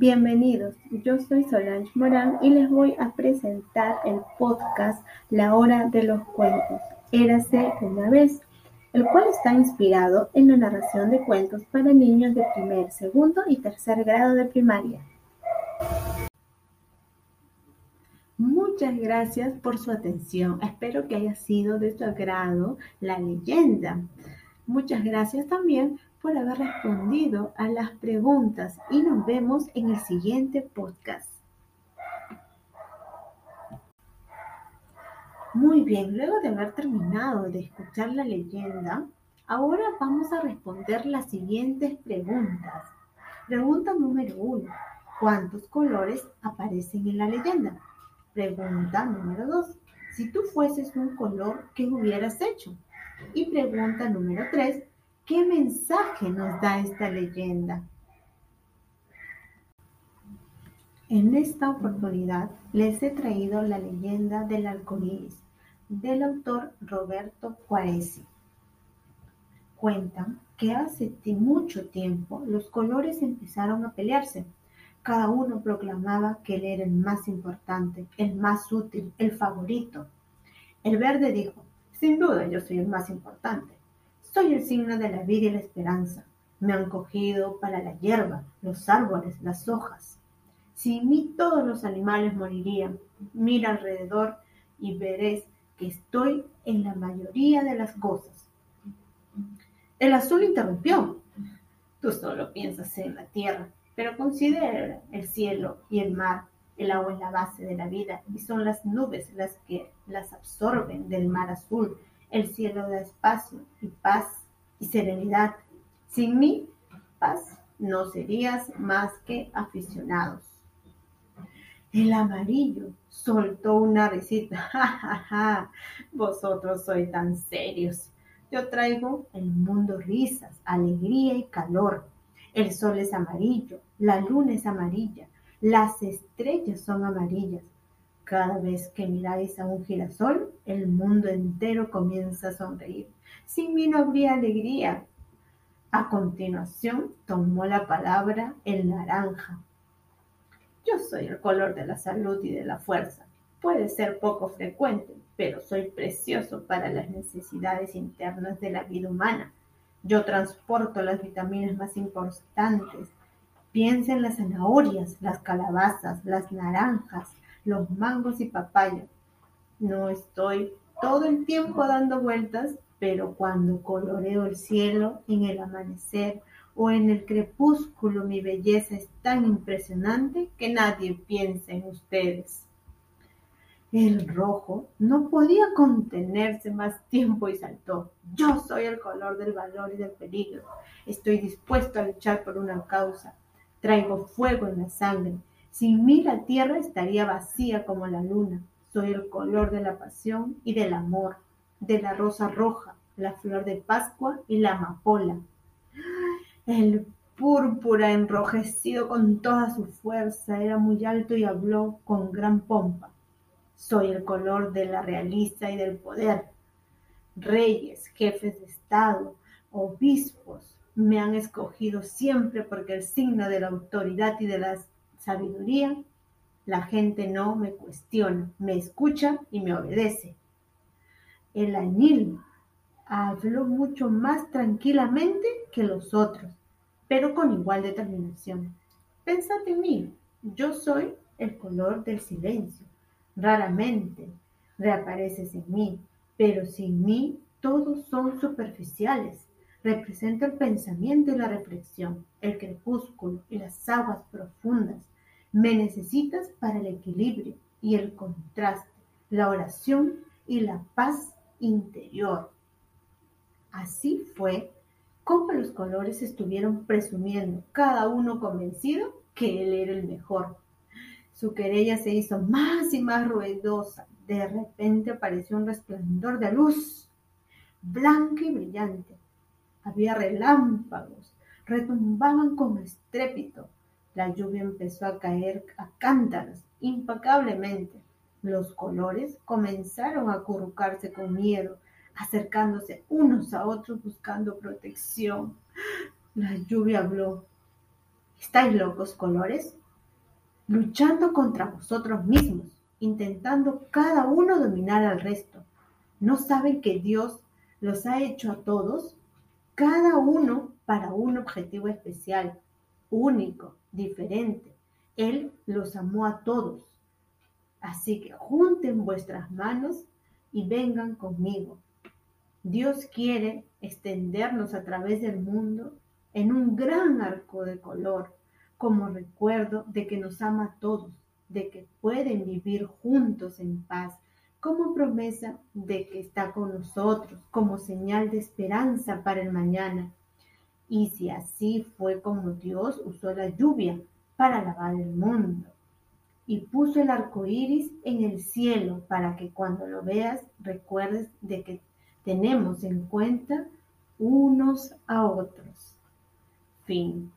Bienvenidos, yo soy Solange Morán y les voy a presentar el podcast La Hora de los Cuentos, Érase una vez, el cual está inspirado en la narración de cuentos para niños de primer, segundo y tercer grado de primaria. Muchas gracias por su atención. Espero que haya sido de su agrado la leyenda. Muchas gracias también por haber respondido a las preguntas y nos vemos en el siguiente podcast. Muy bien, luego de haber terminado de escuchar la leyenda, ahora vamos a responder las siguientes preguntas. Pregunta número uno. ¿Cuántos colores aparecen en la leyenda? Pregunta número dos. Si tú fueses un color, ¿qué hubieras hecho? Y pregunta número tres. ¿Qué mensaje nos da esta leyenda? En esta oportunidad les he traído la leyenda del arcoíris del autor Roberto Juarez. Cuentan que hace mucho tiempo los colores empezaron a pelearse. Cada uno proclamaba que él era el más importante, el más útil, el favorito. El verde dijo, sin duda yo soy el más importante. Soy el signo de la vida y la esperanza. Me han cogido para la hierba, los árboles, las hojas. Sin mí todos los animales morirían. Mira alrededor y veréis que estoy en la mayoría de las cosas. El azul interrumpió. Tú solo piensas en la tierra, pero considera el cielo y el mar. El agua es la base de la vida y son las nubes las que las absorben del mar azul el cielo da espacio y paz y serenidad. Sin mí, paz, no serías más que aficionados. El amarillo soltó una risita. Ja, ja, ja. Vosotros sois tan serios. Yo traigo el mundo risas, alegría y calor. El sol es amarillo, la luna es amarilla, las estrellas son amarillas, cada vez que miráis a un girasol, el mundo entero comienza a sonreír. Sin mí no habría alegría. A continuación tomó la palabra el naranja. Yo soy el color de la salud y de la fuerza. Puede ser poco frecuente, pero soy precioso para las necesidades internas de la vida humana. Yo transporto las vitaminas más importantes. Piensa en las zanahorias, las calabazas, las naranjas, los mangos y papaya. No estoy todo el tiempo dando vueltas, pero cuando coloreo el cielo en el amanecer o en el crepúsculo, mi belleza es tan impresionante que nadie piensa en ustedes. El rojo no podía contenerse más tiempo y saltó. Yo soy el color del valor y del peligro. Estoy dispuesto a luchar por una causa. Traigo fuego en la sangre sin mí la tierra estaría vacía como la luna. Soy el color de la pasión y del amor, de la rosa roja, la flor de Pascua y la amapola. El púrpura enrojecido con toda su fuerza era muy alto y habló con gran pompa. Soy el color de la realista y del poder. Reyes, jefes de Estado, obispos me han escogido siempre porque el signo de la autoridad y de las sabiduría, la gente no me cuestiona, me escucha y me obedece. El añil habló mucho más tranquilamente que los otros, pero con igual determinación. Pensad en mí, yo soy el color del silencio. Raramente reapareces en mí, pero sin mí todos son superficiales. Representa el pensamiento y la reflexión, el crepúsculo y las aguas profundas. Me necesitas para el equilibrio y el contraste, la oración y la paz interior. Así fue como los colores estuvieron presumiendo, cada uno convencido que él era el mejor. Su querella se hizo más y más ruidosa. De repente apareció un resplandor de luz, blanca y brillante. Había relámpagos, retumbaban con estrépito. La lluvia empezó a caer a cántaros, impecablemente. Los colores comenzaron a acurrucarse con miedo, acercándose unos a otros buscando protección. La lluvia habló. ¿Estáis locos, colores? luchando contra vosotros mismos, intentando cada uno dominar al resto. ¿No saben que Dios los ha hecho a todos, cada uno para un objetivo especial, único, diferente? Él los amó a todos. Así que junten vuestras manos y vengan conmigo. Dios quiere extendernos a través del mundo en un gran arco de color, como recuerdo de que nos ama a todos, de que pueden vivir juntos en paz, como promesa de que está con nosotros, como señal de esperanza para el mañana. Y si así fue como Dios usó la lluvia para lavar el mundo y puso el arco iris en el cielo para que cuando lo veas recuerdes de que tenemos en cuenta unos a otros. Fin.